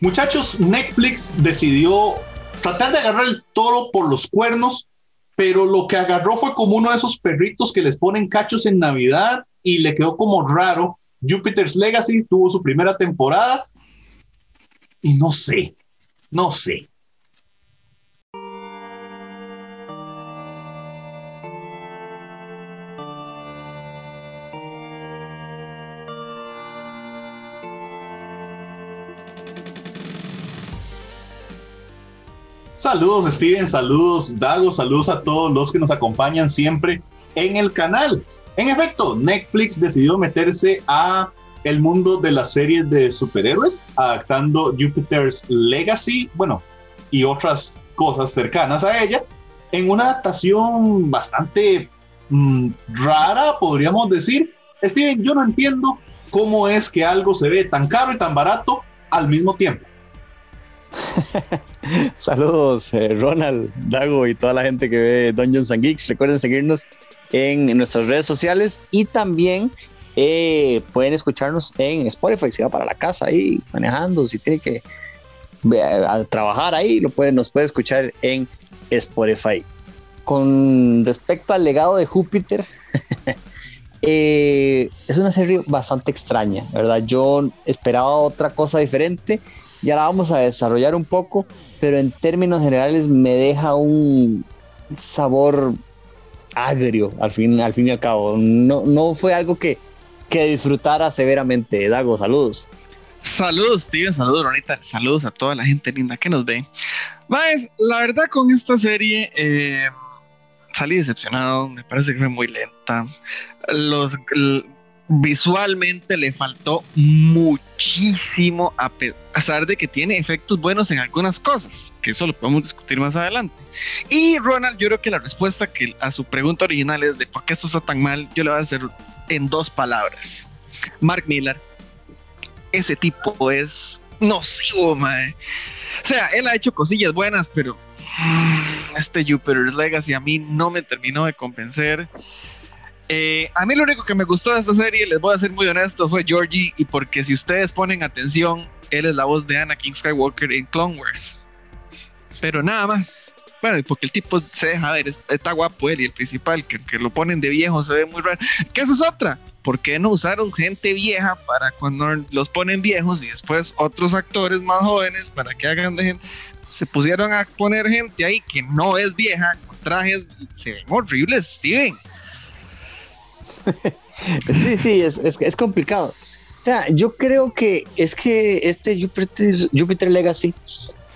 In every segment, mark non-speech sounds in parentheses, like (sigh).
Muchachos, Netflix decidió tratar de agarrar el toro por los cuernos, pero lo que agarró fue como uno de esos perritos que les ponen cachos en Navidad y le quedó como raro. Jupiter's Legacy tuvo su primera temporada y no sé, no sé. Saludos Steven, saludos Dago, saludos a todos los que nos acompañan siempre en el canal. En efecto, Netflix decidió meterse a el mundo de las series de superhéroes, adaptando Jupiter's Legacy, bueno, y otras cosas cercanas a ella, en una adaptación bastante mm, rara, podríamos decir. Steven, yo no entiendo cómo es que algo se ve tan caro y tan barato al mismo tiempo. (laughs) Saludos, eh, Ronald, Dago y toda la gente que ve Dungeons and Geeks. Recuerden seguirnos en, nuestras redes sociales y también eh, pueden escucharnos en Spotify si va para la casa ahí manejando, si tiene que trabajar ahí, lo puede, nos puede escuchar en Spotify. Con respecto al legado de Júpiter, (laughs) eh, es una serie bastante extraña, ¿verdad? Yo esperaba otra cosa diferente ya la vamos a desarrollar un poco, pero en términos generales me deja un sabor agrio al fin, al fin y al cabo. No, no fue algo que, que disfrutara severamente. Dago, saludos. Saludos, Steven, saludos, Ronita, saludos a toda la gente linda que nos ve. Más, la verdad con esta serie eh, salí decepcionado, me parece que fue muy lenta. Los, visualmente le faltó muchísimo a pesar de que tiene efectos buenos en algunas cosas, que eso lo podemos discutir más adelante. Y Ronald, yo creo que la respuesta que a su pregunta original es de por qué esto está tan mal, yo le voy a hacer en dos palabras. Mark Miller, ese tipo es nocivo, mae. O sea, él ha hecho cosillas buenas, pero este Jupiter's Legacy a mí no me terminó de convencer. Eh, a mí lo único que me gustó de esta serie, les voy a ser muy honesto, fue Georgie. Y porque si ustedes ponen atención, él es la voz de Anakin Skywalker en Clone Wars. Pero nada más. Bueno, porque el tipo se deja ver, está guapo él y el principal, que, que lo ponen de viejo, se ve muy raro. ¿Qué eso es otra? ¿Por qué no usaron gente vieja para cuando los ponen viejos y después otros actores más jóvenes para que hagan de gente? Se pusieron a poner gente ahí que no es vieja, con trajes, se ven horribles, Steven. (laughs) sí, sí, es, complicado. O sea, yo creo que es que este Jupiter, Legacy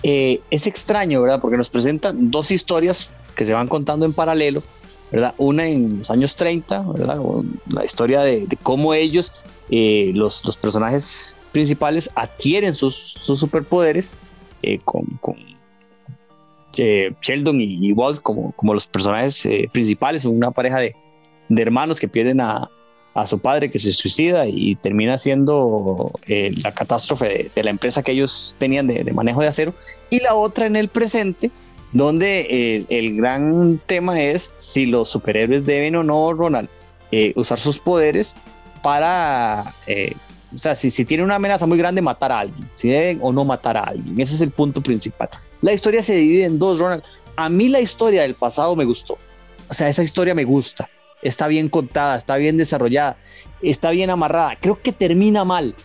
eh, es extraño, ¿verdad? Porque nos presentan dos historias que se van contando en paralelo, ¿verdad? Una en los años 30, ¿verdad? La historia de, cómo ellos, eh, los, los, personajes principales, adquieren sus, sus superpoderes eh, con, con Sheldon y, y, Walt como, como los personajes principales, una pareja de, de hermanos que pierden a, a su padre que se suicida y termina siendo eh, la catástrofe de, la empresa que ellos tenían de, manejo de acero. Y la otra en el presente, donde eh, el gran tema es si los superhéroes deben o no, Ronald, eh, usar sus poderes para, o sea, si, si tienen una amenaza muy grande, matar a alguien, si deben o no matar a alguien. Ese es el punto principal. La historia se divide en dos, Ronald. A mí la historia del pasado me gustó. O sea, esa historia me gusta está bien contada, está bien desarrollada, está bien amarrada. Creo que termina mal,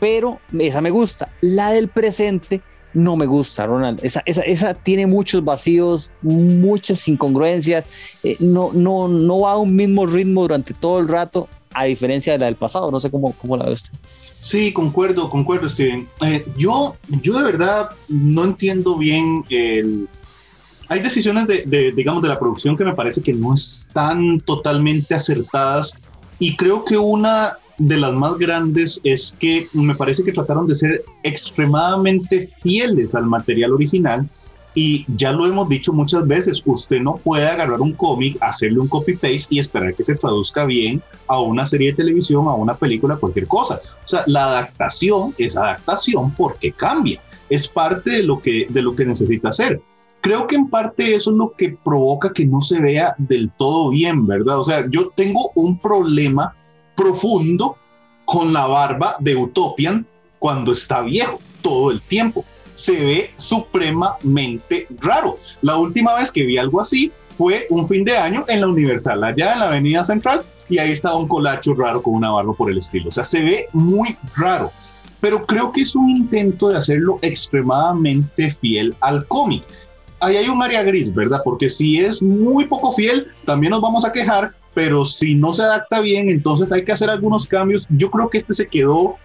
pero esa me gusta. La del presente no me gusta, Ronald. Esa, esa, esa tiene muchos vacíos, muchas incongruencias, eh, no, no, no va a un mismo ritmo durante todo el rato, a diferencia de la del pasado. No sé cómo, cómo la ve usted. Sí, concuerdo, concuerdo, Steven. Eh, yo, yo de verdad no entiendo bien el, hay decisiones de, digamos, de la producción que me parece que no están totalmente acertadas y creo que una de las más grandes es que me parece que trataron de ser extremadamente fieles al material original y ya lo hemos dicho muchas veces, usted no puede agarrar un cómic, hacerle un copy-paste y esperar que se traduzca bien a una serie de televisión, a una película, cualquier cosa. O sea, la adaptación es adaptación porque cambia, es parte de lo que, de lo que necesita hacer creo que en parte eso es lo que provoca que no se vea del todo bien, ¿verdad? O sea, yo tengo un problema profundo con la barba de Utopian cuando está viejo. todo el tiempo. Se ve supremamente raro. La última vez que vi algo así fue un fin de año en la Universal, allá en la Avenida Central, y ahí estaba un colacho raro con una barba por el estilo. O sea, se ve muy raro, pero creo que es un intento de hacerlo extremadamente fiel al cómic. Ahí hay un área gris, ¿verdad? Porque si es muy poco fiel, también nos vamos a quejar, pero si no se adapta bien, entonces hay que hacer algunos cambios. Yo creo que este se quedó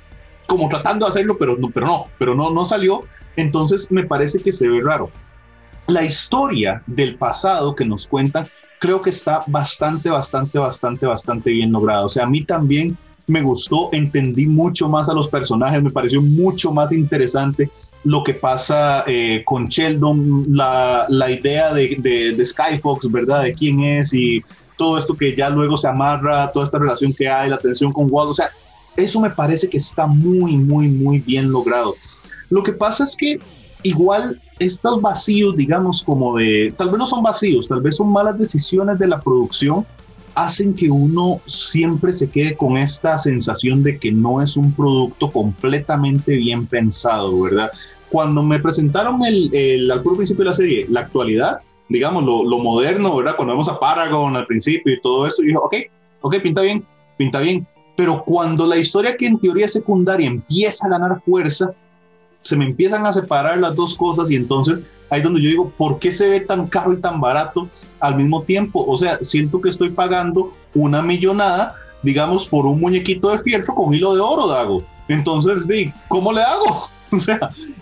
como tratando de hacerlo, pero no, pero no, pero no, no salió. Entonces me parece que se ve raro la historia del pasado que nos cuentan, creo que está bastante, bastante, bastante, bastante bien lograda. O sea, a mí también me gustó, entendí mucho más a los personajes, me pareció mucho más interesante lo que pasa eh, con Sheldon, la, la idea de, de, de, Skyfox, ¿verdad? De quién es y todo esto que ya luego se amarra, toda esta relación que hay, la tensión con Walt, o sea, eso me parece que está muy, muy, muy bien logrado. Lo que pasa es que igual estos vacíos, digamos, como de, tal vez no son vacíos, tal vez son malas decisiones de la producción, hacen que uno siempre se quede con esta sensación de que no es un producto completamente bien pensado, ¿verdad? Cuando me presentaron el, el al puro principio de la serie, la actualidad, digamos, lo, lo, moderno, ¿verdad? Cuando vemos a Paragon al principio y todo eso, y dije, ok, ok, pinta bien, pinta bien. Pero cuando la historia que en teoría es secundaria empieza a ganar fuerza, se me empiezan a separar las dos cosas y entonces ahí donde yo digo, ¿por qué se ve tan caro y tan barato al mismo tiempo? O sea, siento que estoy pagando una millonada, digamos, por un muñequito de fieltro con hilo de oro, Dago. Entonces, ¿cómo le hago? (laughs) O sea,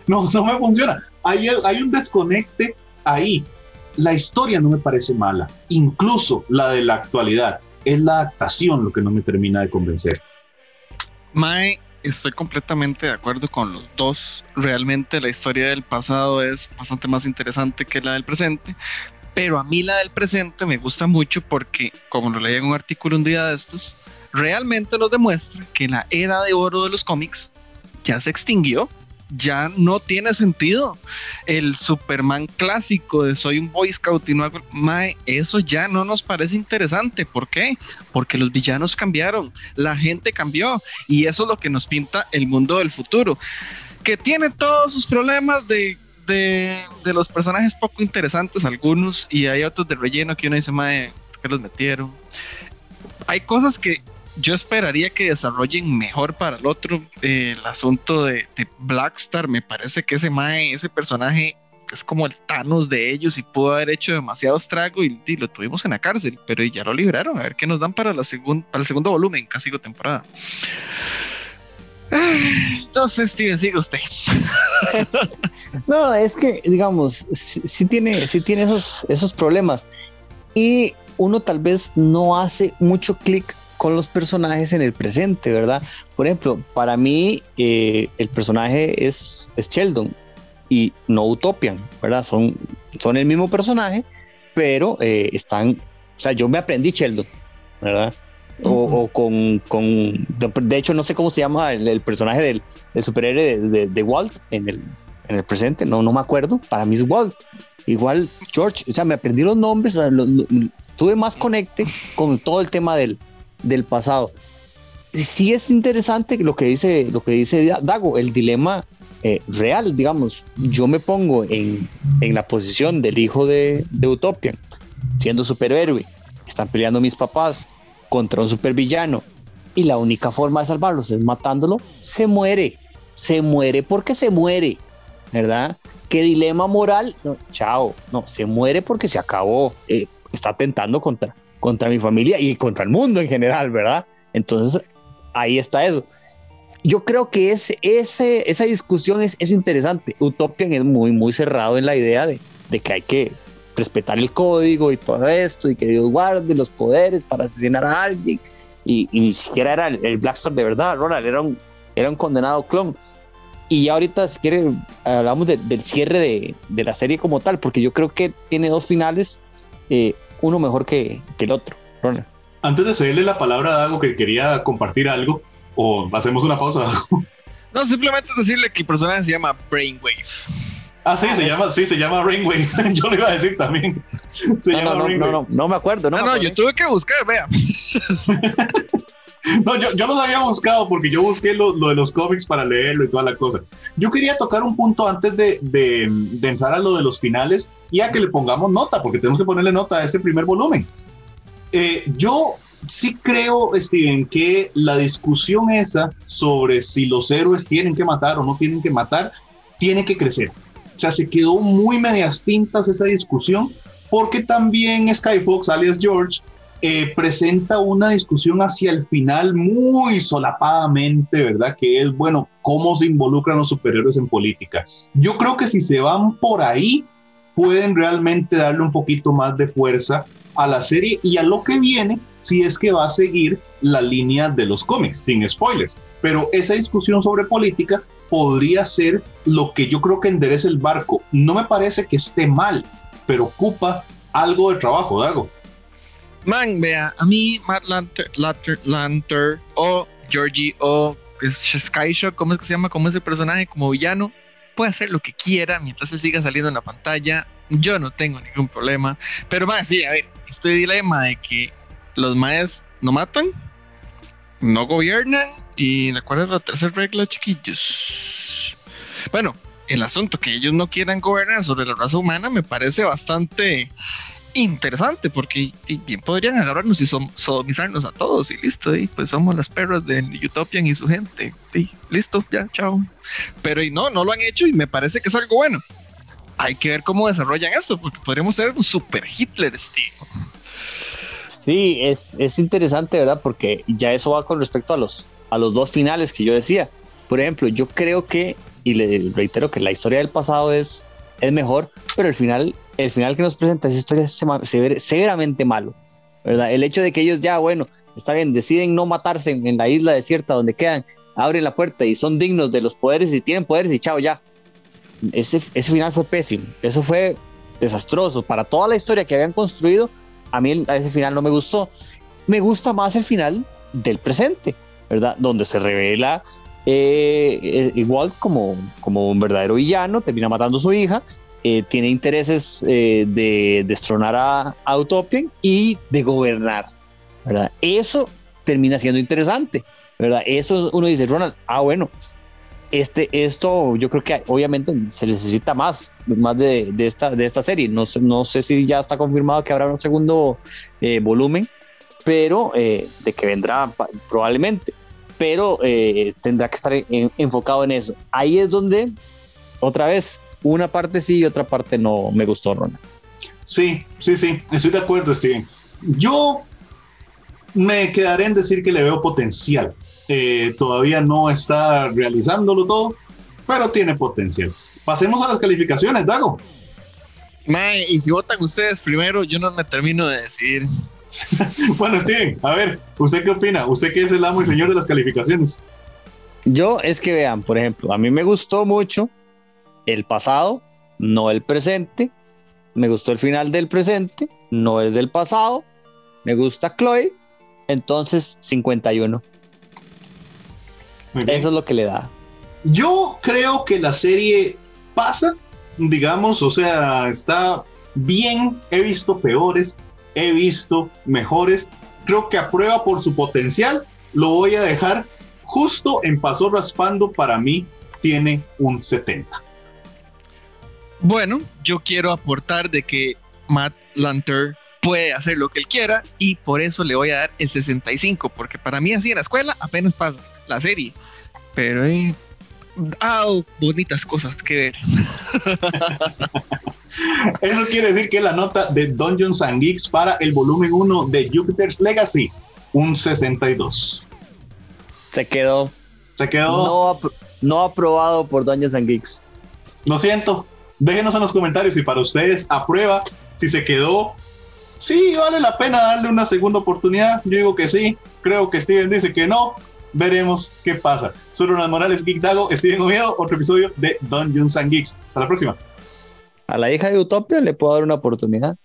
no, no me funciona. Hay, hay un desconecte ahí. La historia no me parece mala, incluso la de la actualidad. Es la adaptación lo que no me termina de convencer. Mae, estoy completamente de acuerdo con los dos. Realmente la historia del pasado es bastante más interesante que la del presente. Pero a mí la del presente me gusta mucho porque, como lo leí en un artículo un día de estos, realmente nos demuestra que la era de oro de los cómics ya se extinguió ya no tiene sentido. El Superman clásico de soy un Boy Scout y no. Mae, eso ya no nos parece interesante. ¿Por qué? Porque los villanos cambiaron, la gente cambió y eso es lo que nos pinta el mundo del futuro. Que tiene todos sus problemas de. De, de los personajes poco interesantes, algunos, y hay otros de relleno que uno dice, mae, ¿por qué los metieron? Hay cosas que yo esperaría que desarrollen mejor para el otro. Eh, el asunto de, Blackstar, me parece que ese Mae, ese personaje es como el Thanos de ellos y pudo haber hecho demasiado estrago y, lo tuvimos en la cárcel, pero ya lo liberaron. A ver qué nos dan para, la para el segundo volumen, casi la temporada. Entonces, Steven, sigue usted. (laughs) no, es que, digamos, sí, tiene, sí tiene esos, esos problemas. Y uno tal vez no hace mucho clic con los personajes en el presente, ¿verdad? Por ejemplo, para mí eh, el personaje es, es, Sheldon y no Utopian, ¿verdad? Son, son el mismo personaje, pero eh, están, o sea, yo me aprendí Sheldon, ¿verdad? O, uh -huh. o con, con, de hecho no sé cómo se llama el, el personaje del, del superhéroe de, de, de, Walt en el, en el presente, no, no me acuerdo, para mí es Walt. Igual George, o sea, me aprendí los nombres, tuve más conecte con todo el tema del, del pasado. Sí es interesante lo que dice, lo que dice Dago, el dilema eh, real, digamos, yo me pongo en, en la posición del hijo de, de Utopia, siendo superhéroe, están peleando mis papás contra un supervillano y la única forma de salvarlos es matándolo, se muere, se muere porque se muere, ¿verdad? ¿Qué dilema moral? Chao, no, se muere porque se acabó, eh, está atentando contra, contra mi familia y contra el mundo en general, ¿verdad? Entonces, ahí está eso. Yo creo que es, ese, esa discusión es, es interesante. Utopian es muy, muy cerrado en la idea de, de, que hay que respetar el código y todo esto, y que Dios guarde los poderes para asesinar a alguien. Y, y ni siquiera era el, el Blackstar de verdad, Ronald, era un, era un condenado clon. Y ya ahorita, si quieren, hablamos de, del cierre de, de, la serie como tal, porque yo creo que tiene dos finales. Eh, uno mejor que, que el otro. Ronald. Antes de cederle la palabra a Dago, que quería compartir algo, o hacemos una pausa, Dago. (laughs) No, simplemente decirle que el personaje se llama Brainwave. Ah, sí, se llama, sí, se llama Brainwave. (laughs) Yo lo iba a decir también. Se no, llama no, no, no, no, me acuerdo. No, no, me no yo tuve que buscar, vea. (laughs) No, yo, yo los había buscado porque yo busqué lo, de los cómics para leerlo y toda la cosa. Yo quería tocar un punto antes de, de, entrar a lo de los finales y a que le pongamos nota, porque tenemos que ponerle nota a este primer volumen. Eh, yo sí creo, Steven, que la discusión esa sobre si los héroes tienen que matar o no tienen que matar, tiene que crecer. O sea, se quedó muy medias tintas esa discusión, porque también Skyfox, alias George, eh, presenta una discusión hacia el final muy solapadamente, ¿verdad? Que es, bueno, cómo se involucran los superhéroes en política. Yo creo que si se van por ahí, pueden realmente darle un poquito más de fuerza a la serie y a lo que viene si es que va a seguir la línea de los cómics, sin spoilers. Pero esa discusión sobre política podría ser lo que yo creo que enderece el barco. No me parece que esté mal, pero ocupa algo de trabajo, Dago. Man, vea, a mí Matt Lanter, o Georgie o Skyshock, ¿cómo es que se llama? ¿Cómo es el personaje? Como villano, puede hacer lo que quiera mientras él siga saliendo en la pantalla. Yo no tengo ningún problema. Pero más, sí, a ver, este dilema de que los maes no matan, no gobiernan y cuál es la tercera regla, chiquillos. Bueno, el asunto que ellos no quieran gobernar sobre la raza humana me parece bastante interesante porque bien podrían agarrarnos y sodomizarnos a todos y listo, y pues somos las perras de Utopian y su gente. Y listo, ya, chao. Pero y no, no lo han hecho y me parece que es algo bueno. Hay que ver cómo desarrollan eso, porque podríamos ser un super Hitler, Steve. Sí, es, es interesante, ¿verdad? Porque ya eso va con respecto a los, a los dos finales que yo decía. Por ejemplo, yo creo que, y le reitero que la historia del pasado es, es mejor, pero el final el final que nos presenta esa historia es severamente malo, ¿verdad? El hecho de que ellos ya, bueno, está bien, deciden no matarse en, la isla desierta donde quedan, abren la puerta y son dignos de los poderes y tienen poderes y chao, ya. Ese, ese final fue pésimo, eso fue desastroso. Para toda la historia que habían construido, a mí a ese final no me gustó. Me gusta más el final del presente, ¿verdad? Donde se revela eh, eh, igual como, como un verdadero villano, termina matando a su hija eh, tiene intereses eh, de destronar a, a, Utopian y de gobernar, ¿verdad? Eso termina siendo interesante, ¿verdad? Eso uno dice, Ronald, ah, bueno, este, esto yo creo que obviamente se necesita más, más de, de esta, de esta serie. No no sé si ya está confirmado que habrá un segundo eh, volumen, pero de que vendrá probablemente, pero tendrá que estar enfocado en eso. Ahí es donde, otra vez, una parte sí y otra parte no me gustó, Ronald. Sí, sí, sí, estoy de acuerdo, Steven. Yo me quedaré en decir que le veo potencial. Eh, todavía no está realizándolo todo, pero tiene potencial. Pasemos a las calificaciones, Dago. Y si votan ustedes primero, yo no me termino de decir. (laughs) bueno, Steven, a ver, ¿usted qué opina? ¿Usted qué es el amo y señor de las calificaciones? Yo es que vean, por ejemplo, a mí me gustó mucho el pasado, no el presente. Me gustó el final del presente, no el del pasado. Me gusta Chloe, entonces 51. Eso es lo que le da. Yo creo que la serie pasa, digamos, o sea, está bien. He visto peores, he visto mejores. Creo que aprueba por su potencial. Lo voy a dejar justo en paso raspando. Para mí tiene un 70. Bueno, yo quiero aportar de que Matt Lanter puede hacer lo que él quiera y por eso le voy a dar el 65, porque para mí así en la escuela apenas pasa la serie, pero hay ah, bonitas cosas que ver. (laughs) Eso quiere decir que la nota de Dungeons and Geeks para el volumen 1 de Jupiter's Legacy, un 62. Se quedó. Se quedó. No, no aprobado por Dungeons and Geeks. Lo siento, Déjenos en los comentarios si para ustedes aprueba, si se quedó. Sí, vale la pena darle una segunda oportunidad. Yo digo que sí. Creo que Steven dice que no. Veremos qué pasa. Soy Ronald Morales, Geek Dago, Steven Oviedo, otro episodio de Dungeons and Geeks. Hasta la próxima. A la hija de Utopia le puedo dar una oportunidad.